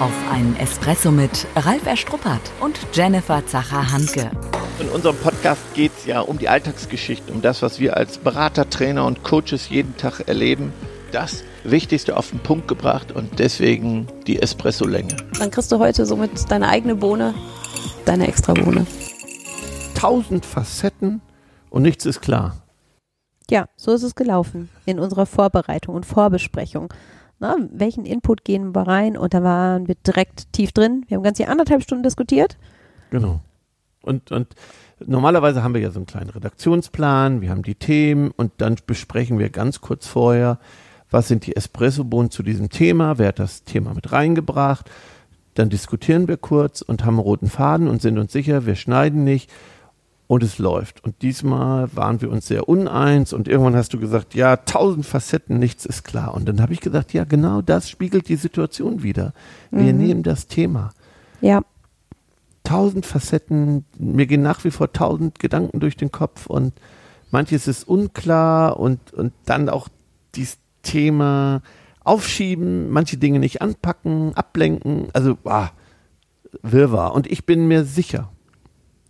Auf einen Espresso mit Ralf Erstruppert und Jennifer Zacher-Hanke. In unserem Podcast geht es ja um die Alltagsgeschichten, um das, was wir als Berater, Trainer und Coaches jeden Tag erleben. Das Wichtigste auf den Punkt gebracht und deswegen die Espresso-Länge. Dann kriegst du heute somit deine eigene Bohne, deine extra Bohne. Tausend Facetten und nichts ist klar. Ja, so ist es gelaufen in unserer Vorbereitung und Vorbesprechung. Na, welchen Input gehen wir rein? Und da waren wir direkt tief drin. Wir haben ganz hier anderthalb Stunden diskutiert. Genau. Und, und normalerweise haben wir ja so einen kleinen Redaktionsplan, wir haben die Themen und dann besprechen wir ganz kurz vorher, was sind die Espresso-Bohnen zu diesem Thema, wer hat das Thema mit reingebracht. Dann diskutieren wir kurz und haben einen roten Faden und sind uns sicher, wir schneiden nicht und es läuft. Und diesmal waren wir uns sehr uneins und irgendwann hast du gesagt, ja, tausend Facetten, nichts ist klar. Und dann habe ich gesagt, ja, genau das spiegelt die Situation wieder. Wir mhm. nehmen das Thema. Ja. Tausend Facetten, mir gehen nach wie vor tausend Gedanken durch den Kopf und manches ist unklar und, und dann auch dieses Thema aufschieben, manche Dinge nicht anpacken, ablenken, also ah, Wirrwarr. Und ich bin mir sicher,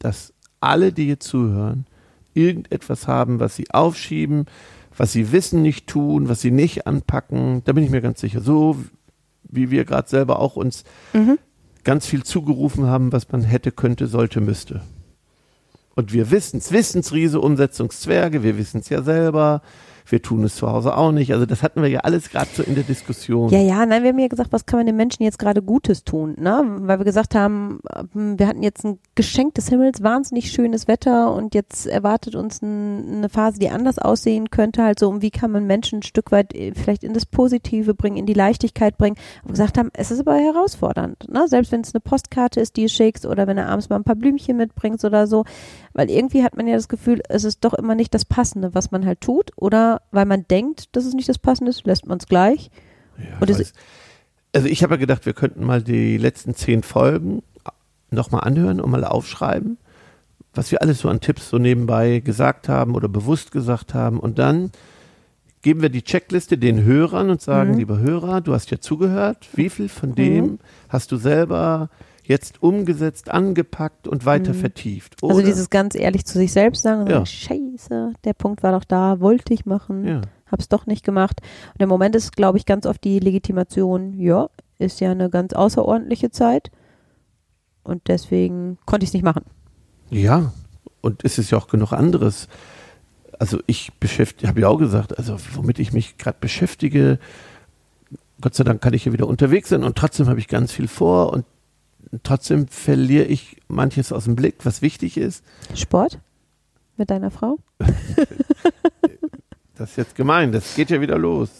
dass alle, die hier zuhören, irgendetwas haben, was sie aufschieben, was sie wissen nicht tun, was sie nicht anpacken. Da bin ich mir ganz sicher. So wie wir gerade selber auch uns mhm. ganz viel zugerufen haben, was man hätte, könnte, sollte, müsste. Und wir wissen es, Wissensriese, Umsetzungszwerge, wir wissen es ja selber wir tun es zu Hause auch nicht. Also das hatten wir ja alles gerade so in der Diskussion. Ja, ja, nein, wir haben ja gesagt, was kann man den Menschen jetzt gerade Gutes tun, ne? Weil wir gesagt haben, hm, wir hatten jetzt ein Geschenk des Himmels, wahnsinnig schönes Wetter und jetzt erwartet uns ein, eine Phase, die anders aussehen könnte, halt so, um wie kann man Menschen ein Stück weit äh, vielleicht in das Positive bringen, in die Leichtigkeit bringen. Aber gesagt haben, es ist aber herausfordernd, ne? Selbst wenn es eine Postkarte ist, die du schickst oder wenn du abends mal ein paar Blümchen mitbringst oder so, weil irgendwie hat man ja das Gefühl, es ist doch immer nicht das Passende, was man halt tut. Oder weil man denkt, dass es nicht das Passende ist, lässt man es gleich. Ja, also ich habe ja gedacht, wir könnten mal die letzten zehn Folgen nochmal anhören und mal aufschreiben, was wir alles so an Tipps so nebenbei gesagt haben oder bewusst gesagt haben. Und dann geben wir die Checkliste den Hörern und sagen, mhm. lieber Hörer, du hast ja zugehört, wie viel von dem mhm. hast du selber jetzt umgesetzt, angepackt und weiter mhm. vertieft. Also oder? Also dieses ganz ehrlich zu sich selbst sagen, ja. scheiße, der Punkt war doch da, wollte ich machen, ja. hab's doch nicht gemacht. Und im Moment ist, glaube ich, ganz oft die Legitimation, ja, ist ja eine ganz außerordentliche Zeit und deswegen konnte ich es nicht machen. Ja, und es ist ja auch genug anderes. Also ich beschäftige, habe ja auch gesagt, also womit ich mich gerade beschäftige, Gott sei Dank kann ich hier wieder unterwegs sein und trotzdem habe ich ganz viel vor und trotzdem verliere ich manches aus dem Blick, was wichtig ist. Sport mit deiner Frau? das ist jetzt gemein, das geht ja wieder los.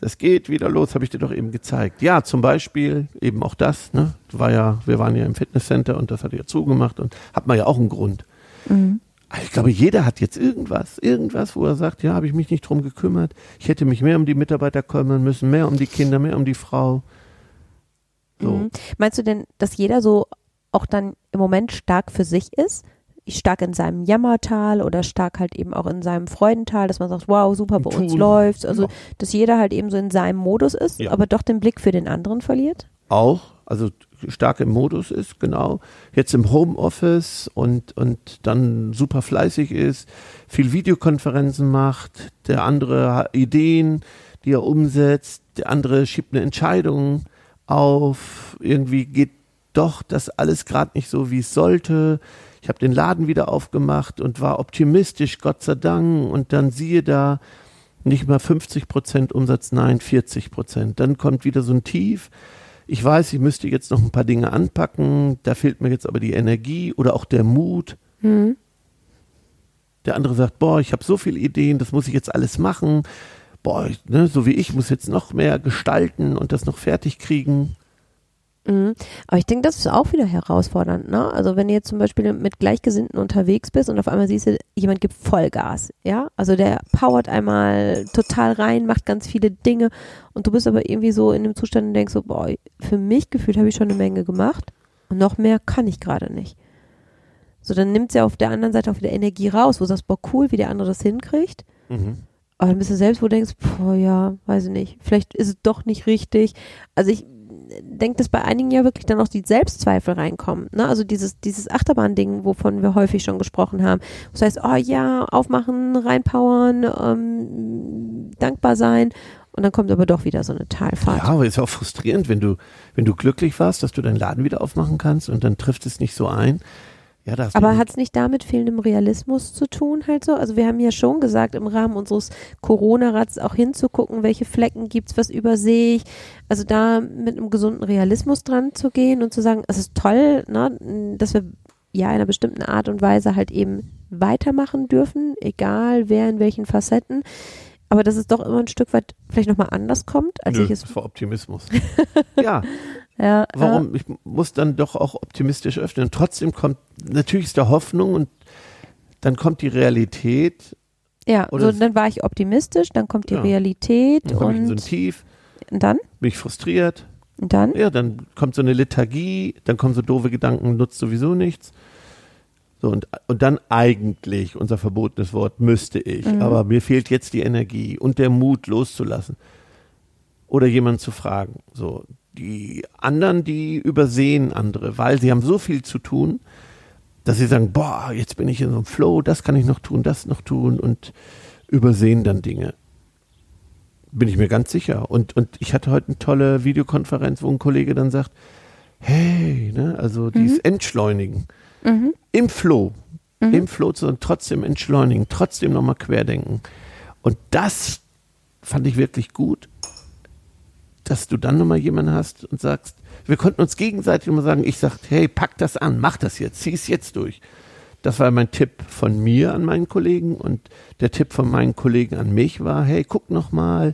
Das geht wieder los, habe ich dir doch eben gezeigt. Ja, zum Beispiel eben auch das, ne? War ja, wir waren ja im Fitnesscenter und das hat ja zugemacht und hat man ja auch einen Grund. Mhm. Ich glaube, jeder hat jetzt irgendwas, irgendwas, wo er sagt, ja, habe ich mich nicht drum gekümmert. Ich hätte mich mehr um die Mitarbeiter kümmern müssen, mehr um die Kinder, mehr um die Frau. So. Mhm. Meinst du denn, dass jeder so auch dann im Moment stark für sich ist? Stark in seinem Jammertal oder stark halt eben auch in seinem Freudental, dass man sagt, wow, super, bei uns läuft's. Also, dass jeder halt eben so in seinem Modus ist, ja. aber doch den Blick für den anderen verliert? Auch, also stark im Modus ist, genau. Jetzt im Homeoffice und, und dann super fleißig ist, viel Videokonferenzen macht, der andere Ideen, die er umsetzt, der andere schiebt eine Entscheidung auf, irgendwie geht doch das alles gerade nicht so, wie es sollte. Ich habe den Laden wieder aufgemacht und war optimistisch, Gott sei Dank. Und dann siehe da, nicht mal 50 Prozent Umsatz, nein, 40 Prozent. Dann kommt wieder so ein Tief. Ich weiß, ich müsste jetzt noch ein paar Dinge anpacken. Da fehlt mir jetzt aber die Energie oder auch der Mut. Mhm. Der andere sagt, boah, ich habe so viele Ideen, das muss ich jetzt alles machen boah, ne, so wie ich muss jetzt noch mehr gestalten und das noch fertig kriegen. Mhm. Aber ich denke, das ist auch wieder herausfordernd. Ne? Also wenn du jetzt zum Beispiel mit Gleichgesinnten unterwegs bist und auf einmal siehst du, jemand gibt Vollgas, ja, also der powert einmal total rein, macht ganz viele Dinge und du bist aber irgendwie so in dem Zustand und denkst so, boah, für mich gefühlt habe ich schon eine Menge gemacht und noch mehr kann ich gerade nicht. So, dann nimmt sie ja auf der anderen Seite auch wieder Energie raus, wo du sagst, boah, cool, wie der andere das hinkriegt. Mhm. Aber dann bist du selbst, wo du denkst, boah, ja, weiß ich nicht, vielleicht ist es doch nicht richtig. Also ich, denke, dass bei einigen ja wirklich dann auch die Selbstzweifel reinkommen. Ne? Also dieses, dieses Achterbahn-Ding, wovon wir häufig schon gesprochen haben. Das heißt, oh ja, aufmachen, reinpowern, ähm, dankbar sein. Und dann kommt aber doch wieder so eine Talfahrt. Ja, aber ist auch frustrierend, wenn du, wenn du glücklich warst, dass du deinen Laden wieder aufmachen kannst und dann trifft es nicht so ein. Ja, das Aber hat es nicht damit fehlendem Realismus zu tun, halt so? Also wir haben ja schon gesagt, im Rahmen unseres Corona-Rats auch hinzugucken, welche Flecken gibt's, was übersehe ich. Also da mit einem gesunden Realismus dran zu gehen und zu sagen, es ist toll, ne, dass wir ja in einer bestimmten Art und Weise halt eben weitermachen dürfen, egal wer in welchen Facetten. Aber dass es doch immer ein Stück weit vielleicht nochmal anders kommt, als Nö, ich es. das war Optimismus. ja, Ja, warum? Ich muss dann doch auch optimistisch öffnen. Trotzdem kommt, natürlich ist da Hoffnung und dann kommt die Realität. Ja, so, dann war ich optimistisch, dann kommt die Ja. Realität Dann in so ein und, Tief, und dann? bin ich frustriert. Und dann? Ja, dann kommt so eine Lethargie, dann kommen so doofe Gedanken, nutzt sowieso nichts. So, und, und dann eigentlich, unser verbotenes Wort, müsste ich. Mhm. Aber mir fehlt jetzt die Energie und der Mut loszulassen. Oder jemanden zu fragen. So, die anderen, die übersehen andere, weil sie haben so viel zu tun, dass sie sagen, boah, jetzt bin ich in so einem Flow, das kann ich noch tun, das noch tun und übersehen dann Dinge. Bin ich mir ganz sicher. Und, und ich hatte heute eine tolle Videokonferenz, wo ein Kollege dann sagt, hey, ne, also dieses Entschleunigen Mhm. im Flow, im Flow zu sein, trotzdem entschleunigen, trotzdem nochmal querdenken. Und das fand ich wirklich gut, dass du dann nochmal jemanden hast und sagst, wir konnten uns gegenseitig immer sagen, ich sag, hey, pack das an, mach das jetzt, zieh es jetzt durch. Das war mein Tipp von mir an meinen Kollegen und der Tipp von meinen Kollegen an mich war, hey, guck nochmal,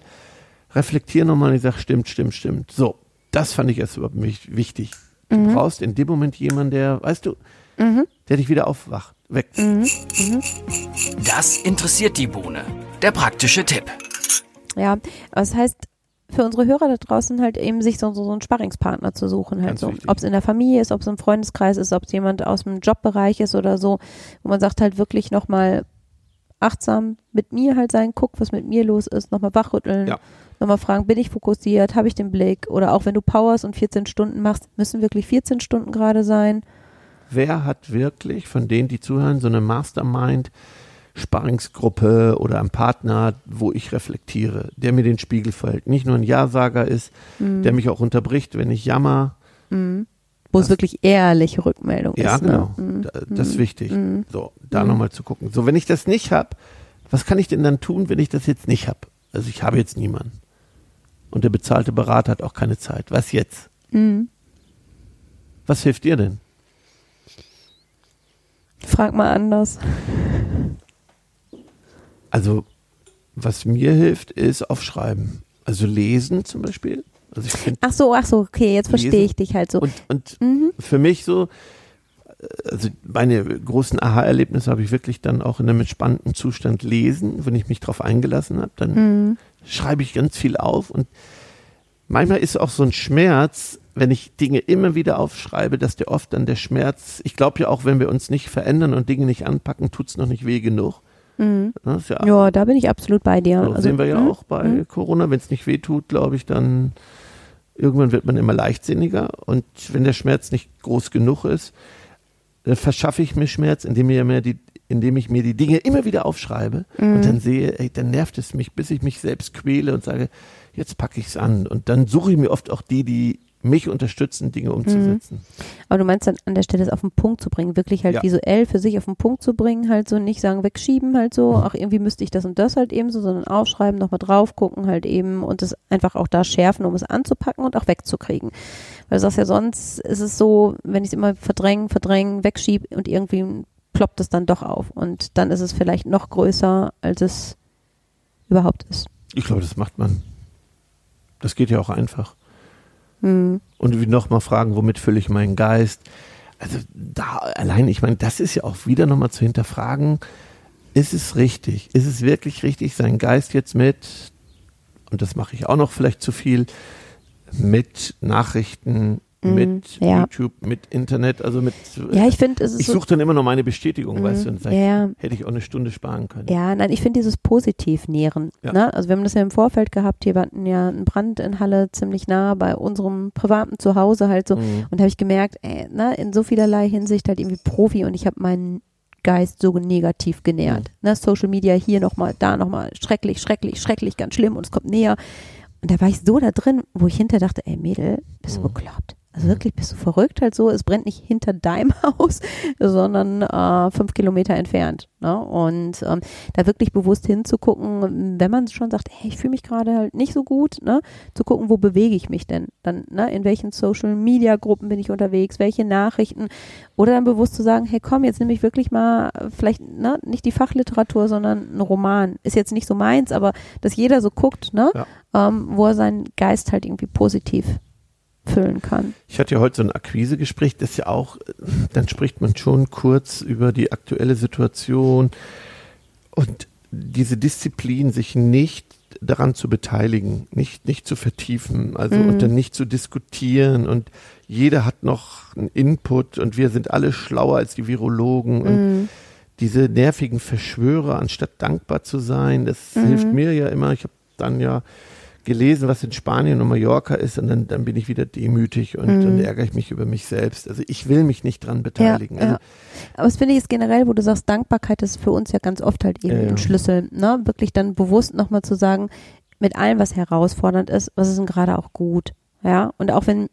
reflektier nochmal. Ich sag, stimmt, stimmt, stimmt. So, das fand ich erst überhaupt mich wichtig. Du brauchst in dem Moment jemanden, der, weißt du, der dich wieder aufwacht, weckt. Das interessiert die Bohne. Der praktische Tipp. Ja, das heißt, für unsere Hörer da draußen halt eben sich so, so, so einen Sparringspartner zu suchen, halt Ganz so. Ob es in der Familie ist, ob es im Freundeskreis ist, ob es jemand aus dem Jobbereich ist oder so, wo man sagt halt wirklich nochmal achtsam mit mir halt sein, guck, was mit mir los ist, nochmal wachrütteln, Ja. nochmal fragen, bin ich fokussiert, habe ich den Blick oder auch wenn du Powers und 14 Stunden machst, müssen wirklich 14 Stunden gerade sein. Wer hat wirklich von denen, die zuhören, so eine Mastermind, Sparringsgruppe oder einen Partner, wo ich reflektiere, der mir den Spiegel verhält. Nicht nur ein Ja-Sager ist, der mich auch unterbricht, wenn ich jammer. Wo es wirklich ehrliche Rückmeldung Ja, ist. genau. Ne? Mhm. Da- Das ist wichtig. So, da nochmal zu gucken. So, wenn ich das nicht habe, was kann ich denn dann tun, wenn ich das jetzt nicht habe? Also ich habe jetzt niemanden. Und der bezahlte Berater hat auch keine Zeit. Was jetzt? Mhm. Was hilft dir denn? Frag mal anders. Also, was mir hilft, ist aufschreiben. Also lesen zum Beispiel. Also Ach so, ach so, okay, jetzt verstehe ich dich halt so. und, und Mhm. für mich so, also meine großen Aha-Erlebnisse habe ich wirklich dann auch in einem entspannten Zustand lesen. Wenn ich mich darauf eingelassen habe, dann Mhm. schreibe ich ganz viel auf und manchmal ist auch so ein Schmerz, wenn ich Dinge immer wieder aufschreibe, dass der oft dann der Schmerz, ich glaube ja auch, wenn wir uns nicht verändern und Dinge nicht anpacken, tut es noch nicht weh genug. Das ist ja, Mhm. Ja, da bin ich absolut bei dir. so Also, sehen wir ja mhm. auch bei Corona, wenn es nicht weh tut, glaube ich, dann irgendwann wird man immer leichtsinniger und wenn der Schmerz nicht groß genug ist, dann verschaffe ich mir Schmerz, indem, mir mehr die, indem ich mir die Dinge immer wieder aufschreibe Mhm. und dann sehe, ey, dann nervt es mich, bis ich mich selbst quäle und sage, jetzt packe ich es an. Und dann suche ich mir oft auch die, die mich unterstützen, Dinge umzusetzen. Aber du meinst dann an der Stelle es auf den Punkt zu bringen, wirklich halt Ja. visuell für sich auf den Punkt zu bringen, halt so nicht sagen, wegschieben halt so, ach irgendwie müsste ich das und das halt eben so, sondern aufschreiben, nochmal drauf gucken halt eben und es einfach auch da schärfen, um es anzupacken und auch wegzukriegen. Weil du sagst ja sonst ist es so, wenn ich es immer verdrängen, verdrängen, wegschiebe und irgendwie ploppt es dann doch auf und dann ist es vielleicht noch größer, als es überhaupt ist. Ich glaube, das macht man. Das geht ja auch einfach. Hm. Und nochmal fragen, womit fülle ich meinen Geist? Also da allein, ich meine, das ist ja auch wieder nochmal zu hinterfragen, ist es richtig? Ist es wirklich richtig, seinen Geist jetzt mit, und das mache ich auch noch vielleicht zu viel, mit Nachrichten, Mhm, mit ja. YouTube, mit Internet, also mit. Ja, ich finde, Ich so, suche dann immer noch meine Bestätigung, Mhm, weißt du, und sag, ja. hätte ich auch eine Stunde sparen können. Ja, nein, ich finde dieses Positivnähren. Ja. Ne? Also wir haben das ja im Vorfeld gehabt, hier hatten ja einen Brand in Halle ziemlich nah bei unserem privaten Zuhause halt so. Mhm. Und da habe ich gemerkt, ey, ne, in so vielerlei Hinsicht halt irgendwie Profi und ich habe meinen Geist so negativ genährt. Ne? Social Media hier nochmal, da nochmal, schrecklich, schrecklich, schrecklich, ganz schlimm und es kommt näher. Und da war ich so da drin, wo ich hinter dachte, ey Mädel, bist du Mhm. bekloppt? Also wirklich, bist du verrückt halt so? Es brennt nicht hinter deinem Haus, sondern äh, fünf Kilometer entfernt. Ne? Und ähm, da wirklich bewusst hinzugucken, wenn man schon sagt, hey, ich fühle mich gerade halt nicht so gut, ne? zu gucken, wo bewege ich mich denn? Dann, ne? in welchen Social Media Gruppen bin ich unterwegs, welche Nachrichten? Oder dann bewusst zu sagen, hey komm, jetzt nehme ich wirklich mal vielleicht ne, nicht die Fachliteratur, sondern einen Roman. Ist jetzt nicht so meins, aber dass jeder so guckt, ne? Ja. ähm, wo er seinen Geist halt irgendwie positiv füllen kann. Ich hatte ja heute so ein Akquisegespräch, das ist ja auch, dann spricht man schon kurz über die aktuelle Situation und diese Disziplin, sich nicht daran zu beteiligen, nicht, nicht zu vertiefen, also Mhm. und dann nicht zu diskutieren und jeder hat noch einen Input und wir sind alle schlauer als die Virologen und Mhm. diese nervigen Verschwörer, anstatt dankbar zu sein, das Mhm. hilft mir ja immer. Ich habe dann ja gelesen, was in Spanien und Mallorca ist und dann, dann bin ich wieder demütig und Mhm. dann ärgere ich mich über mich selbst. Also ich will mich nicht dran beteiligen. Ja, also, ja. Aber das finde ich ist generell, wo du sagst, Dankbarkeit ist für uns ja ganz oft halt eben ja. ein Schlüssel, ne? Wirklich dann bewusst nochmal zu sagen, mit allem, was herausfordernd ist, was ist denn gerade auch gut, ja? Und auch wenn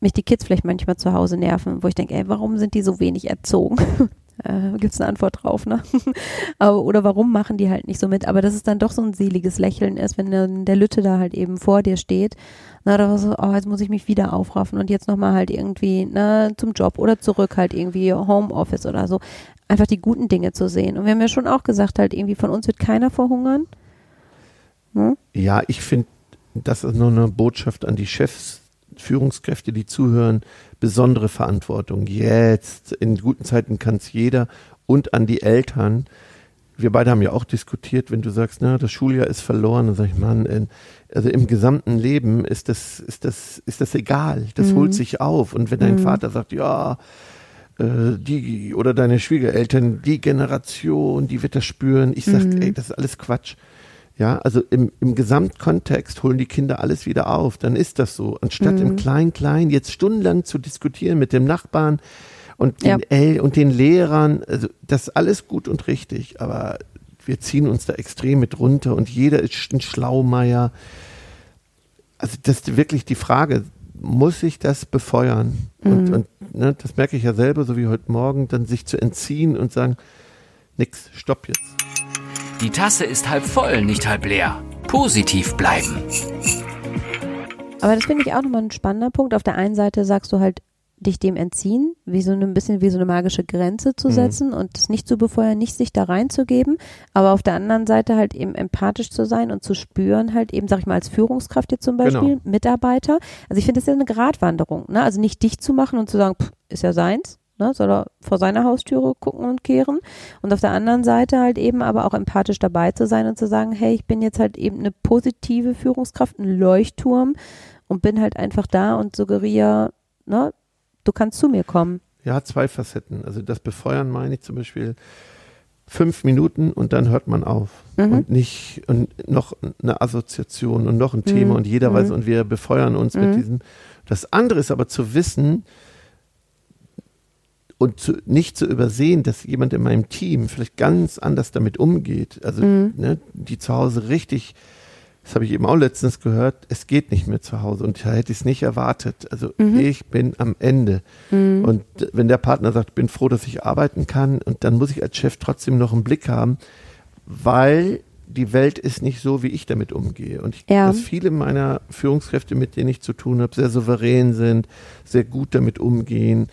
mich die Kids vielleicht manchmal zu Hause nerven, wo ich denke, ey, warum sind die so wenig erzogen? äh, Gibt es eine Antwort drauf, ne? Aber, oder warum machen die halt nicht so mit? Aber dass es dann doch so ein seliges Lächeln ist, wenn dann der Lütte da halt eben vor dir steht. Na, da so, oh, jetzt muss ich mich wieder aufraffen und jetzt nochmal halt irgendwie, ne, zum Job oder zurück halt irgendwie Homeoffice oder so. Einfach die guten Dinge zu sehen. Und wir haben ja schon auch gesagt, halt irgendwie von uns wird keiner verhungern. Hm? ja, ich finde, das ist nur eine Botschaft an die Chefs, Führungskräfte, die zuhören, besondere Verantwortung. Jetzt, in guten Zeiten kann es jeder und an die Eltern. Wir beide haben ja auch diskutiert, wenn du sagst, na, das Schuljahr ist verloren, dann sag ich, Mann, also im gesamten Leben ist das, ist das, ist das egal. Das Mhm. holt sich auf. Und wenn dein Mhm. Vater sagt, ja, äh, die oder deine Schwiegereltern, die Generation, die wird das spüren. Ich sag, Mhm. ey, das ist alles Quatsch. Ja, also im, im Gesamtkontext holen die Kinder alles wieder auf. Dann ist das so. Anstatt Mhm. im Klein-Klein jetzt stundenlang zu diskutieren mit dem Nachbarn und den, Ja. El und den Lehrern, also das ist alles gut und richtig, aber wir ziehen uns da extrem mit runter und jeder ist ein Schlaumeier. Also das ist wirklich die Frage, muss ich das befeuern? Und, Mhm. und ne, das merke ich ja selber, so wie heute Morgen, dann sich zu entziehen und sagen, nix, stopp jetzt. Die Tasse ist halb voll, nicht halb leer. Positiv bleiben. Aber das finde ich auch nochmal ein spannender Punkt. Auf der einen Seite sagst du halt, dich dem entziehen, wie so ein bisschen wie so eine magische Grenze zu Mhm. setzen und es nicht zu befeuern, nicht sich da reinzugeben, aber auf der anderen Seite halt eben empathisch zu sein und zu spüren, halt eben, sag ich mal, als Führungskraft jetzt zum Beispiel, Genau. Mitarbeiter. Also ich finde das ist ja eine Gratwanderung, ne? Also nicht dich zu machen und zu sagen, pff, ist ja seins, ne? Soll er vor seiner Haustüre gucken und kehren. Und auf der anderen Seite halt eben aber auch empathisch dabei zu sein und zu sagen, hey, ich bin jetzt halt eben eine positive Führungskraft, ein Leuchtturm und bin halt einfach da und suggeriere, ne, du kannst zu mir kommen. Ja, zwei Facetten. Also das Befeuern meine ich zum Beispiel fünf Minuten und dann hört man auf. Mhm. Und nicht und noch eine Assoziation und noch ein Thema Mhm. und jeder Mhm. weiß und wir befeuern uns Mhm. mit diesem. Das andere ist aber zu wissen und zu, nicht zu übersehen, dass jemand in meinem Team vielleicht ganz anders damit umgeht. Also Mhm. ne, die zu Hause richtig, das habe ich eben auch letztens gehört, es geht nicht mehr zu Hause und da hätte ich es nicht erwartet. Also Mhm. ich bin am Ende. Mhm. Und wenn der Partner sagt, bin froh, dass ich arbeiten kann, und dann muss ich als Chef trotzdem noch einen Blick haben, weil die Welt ist nicht so, wie ich damit umgehe. Und ich, Ja. dass viele meiner Führungskräfte, mit denen ich zu tun habe, sehr souverän sind, sehr gut damit umgehen.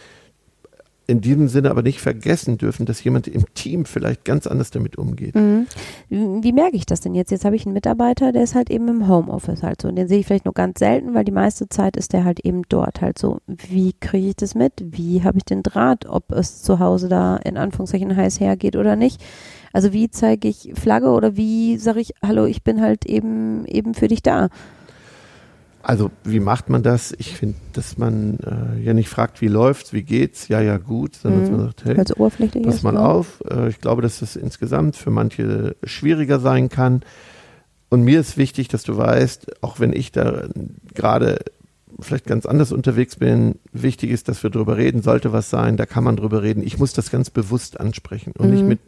In diesem Sinne aber nicht vergessen dürfen, dass jemand im Team vielleicht ganz anders damit umgeht. Mhm. Wie merke ich das denn jetzt? Jetzt habe ich einen Mitarbeiter, der ist halt eben im Homeoffice halt so. Und den sehe ich vielleicht nur ganz selten, weil die meiste Zeit ist der halt eben dort halt so. Wie kriege ich das mit? Wie habe ich den Draht, ob es zu Hause da in Anführungszeichen heiß hergeht oder nicht? Also wie zeige ich Flagge oder wie sage ich, hallo, ich bin halt eben eben für dich da? Also, wie macht man das? Ich finde, dass man äh, ja nicht fragt, wie läuft's, wie geht's, ja, ja, gut, sondern dass Mhm. man sagt, hey, oberflächlich pass mal ne? auf. Äh, ich glaube, dass das insgesamt für manche schwieriger sein kann. Und mir ist wichtig, dass du weißt, auch wenn ich da gerade vielleicht ganz anders unterwegs bin, wichtig ist, dass wir drüber reden, sollte was sein, da kann man drüber reden. Ich muss das ganz bewusst ansprechen und nicht Mhm. mit,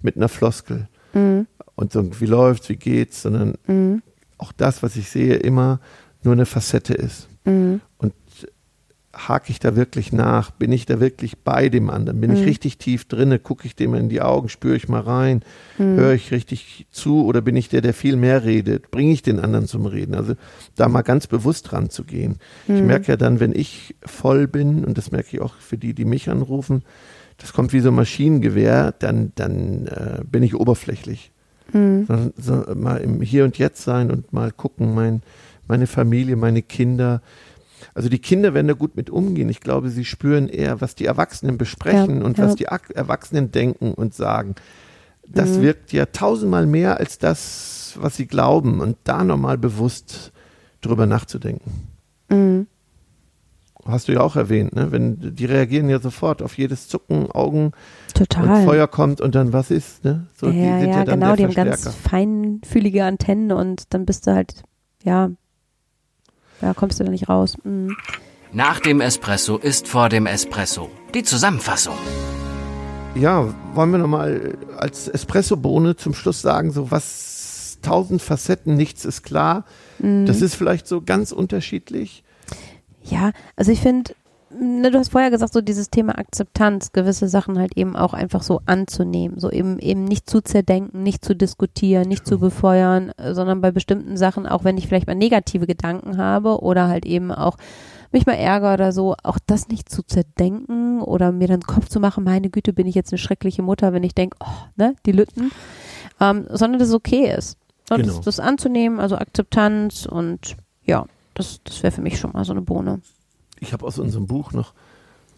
mit einer Floskel Mhm. und so, wie läuft's, wie geht's, sondern Mhm. auch das, was ich sehe, immer nur eine Facette ist. Mhm. Und hake ich da wirklich nach? Bin ich da wirklich bei dem anderen? Bin ich Mhm. richtig tief drinne? Gucke ich dem in die Augen? Spüre ich mal rein? Mhm. Höre ich richtig zu? Oder bin ich der, der viel mehr redet? Bringe ich den anderen zum Reden? Also da mal ganz bewusst dran zu gehen. Ich Mhm. merke ja dann, wenn ich voll bin, und das merke ich auch für die, die mich anrufen, das kommt wie so ein Maschinengewehr, dann, dann äh, bin ich oberflächlich Mhm. sondern so mal im Hier und Jetzt sein und mal gucken, mein, meine Familie, meine Kinder. Also die Kinder werden da gut mit umgehen. Ich glaube, sie spüren eher, was die Erwachsenen besprechen Ja, und ja. was die Erwachsenen denken und sagen. Das Mhm. wirkt ja tausendmal mehr als das, was sie glauben und da nochmal bewusst drüber nachzudenken. Mhm. Hast du ja auch erwähnt, ne? Wenn die reagieren ja sofort auf jedes Zucken, Augen Total. und Feuer kommt und dann was ist, ne? So, ja, ja, dann genau, die haben ganz feinfühlige Antennen und dann bist du halt, ja, da kommst du da nicht raus. Mhm. Nach dem Espresso ist vor dem Espresso. Die Zusammenfassung. Ja, wollen wir nochmal als Espresso-Bohne zum Schluss sagen, so was tausend Facetten, nichts ist klar. Mhm. Das ist vielleicht so ganz unterschiedlich. Ja, also ich finde, ne, du hast vorher gesagt, so dieses Thema Akzeptanz, gewisse Sachen halt eben auch einfach so anzunehmen, so eben eben nicht zu zerdenken, nicht zu diskutieren, nicht zu befeuern, äh, sondern bei bestimmten Sachen, auch wenn ich vielleicht mal negative Gedanken habe oder halt eben auch mich mal ärgere oder so, auch das nicht zu zerdenken oder mir dann Kopf zu machen, meine Güte, bin ich jetzt eine schreckliche Mutter, wenn ich denke, oh, ne, die Lütten, ähm, sondern dass es okay ist. Und Genau. das, das anzunehmen, also Akzeptanz und ja, das, das wäre für mich schon mal so eine Bohne. Ich habe aus unserem Buch noch,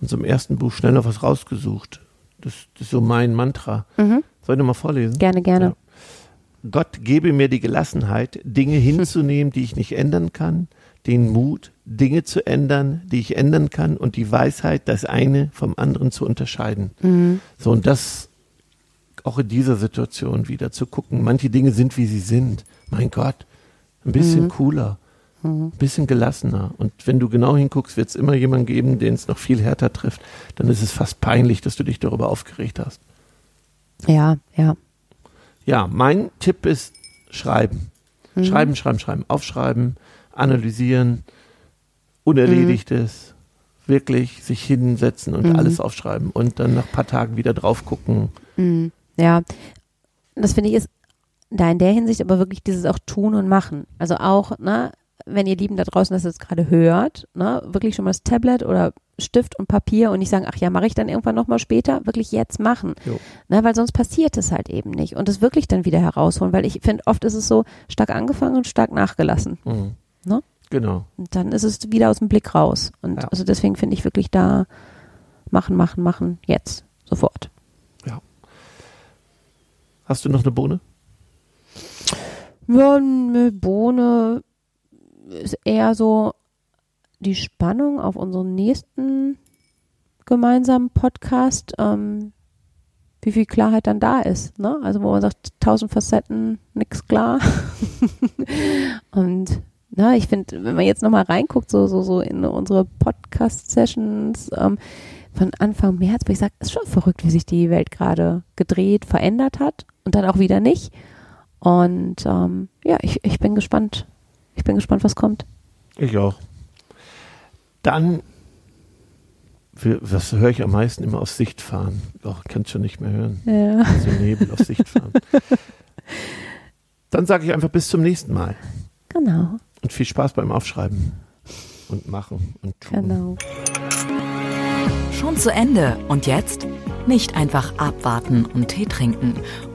unserem ersten Buch, schnell noch was rausgesucht. Das, das ist so mein Mantra. Mhm. Soll ich noch mal vorlesen? Gerne, gerne. Ja. Gott gebe mir die Gelassenheit, Dinge hinzunehmen, die ich nicht ändern kann, den Mut, Dinge zu ändern, die ich ändern kann und die Weisheit, das eine vom anderen zu unterscheiden. Mhm. So, und das auch in dieser Situation wieder zu gucken. Manche Dinge sind, wie sie sind. Mein Gott, ein bisschen Mhm. cooler, ein bisschen gelassener. Und wenn du genau hinguckst, wird es immer jemanden geben, den es noch viel härter trifft. Dann ist es fast peinlich, dass du dich darüber aufgeregt hast. Ja, ja. Ja, mein Tipp ist schreiben. Mhm. Schreiben, schreiben, schreiben. Aufschreiben, analysieren, Unerledigtes, wirklich sich hinsetzen und Mhm. alles aufschreiben und dann nach ein paar Tagen wieder drauf gucken. Mhm. Ja. Das finde ich ist da in der Hinsicht aber wirklich dieses auch tun und machen. Also auch, ne, wenn ihr Lieben da draußen das jetzt gerade hört, ne, wirklich schon mal das Tablet oder Stift und Papier und nicht sagen, ach ja, mache ich dann irgendwann nochmal später, wirklich jetzt machen. Ne, weil sonst passiert es halt eben nicht. Und es wirklich dann wieder herausholen, weil ich finde, oft ist es so stark angefangen und stark nachgelassen. Mhm. Ne? Genau. Und dann ist es wieder aus dem Blick raus. Und Ja. also deswegen finde ich wirklich da machen, machen, machen, jetzt, sofort. Hast du noch eine Bohne? Ja, eine Bohne ist eher so die Spannung auf unseren nächsten gemeinsamen Podcast, ähm, wie viel Klarheit dann da ist. Ne? Also wo man sagt, tausend Facetten, nix klar. Und na, ich finde, wenn man jetzt nochmal reinguckt, so, so, so in unsere Podcast-Sessions ähm, von Anfang März, wo ich sage, ist schon verrückt, wie sich die Welt gerade gedreht, verändert hat und dann auch wieder nicht. Und ähm, ja, ich, ich bin gespannt. Ich bin gespannt, was kommt. Ich auch. Dann, für, was höre ich am meisten immer auf Sicht fahren? Oh, kannst schon nicht mehr hören. Ja. So Nebel auf Sicht fahren. Dann sage ich einfach bis zum nächsten Mal Genau, und viel Spaß beim Aufschreiben und machen und tun. genau. Schon zu Ende. Und jetzt? Nicht einfach abwarten und Tee trinken.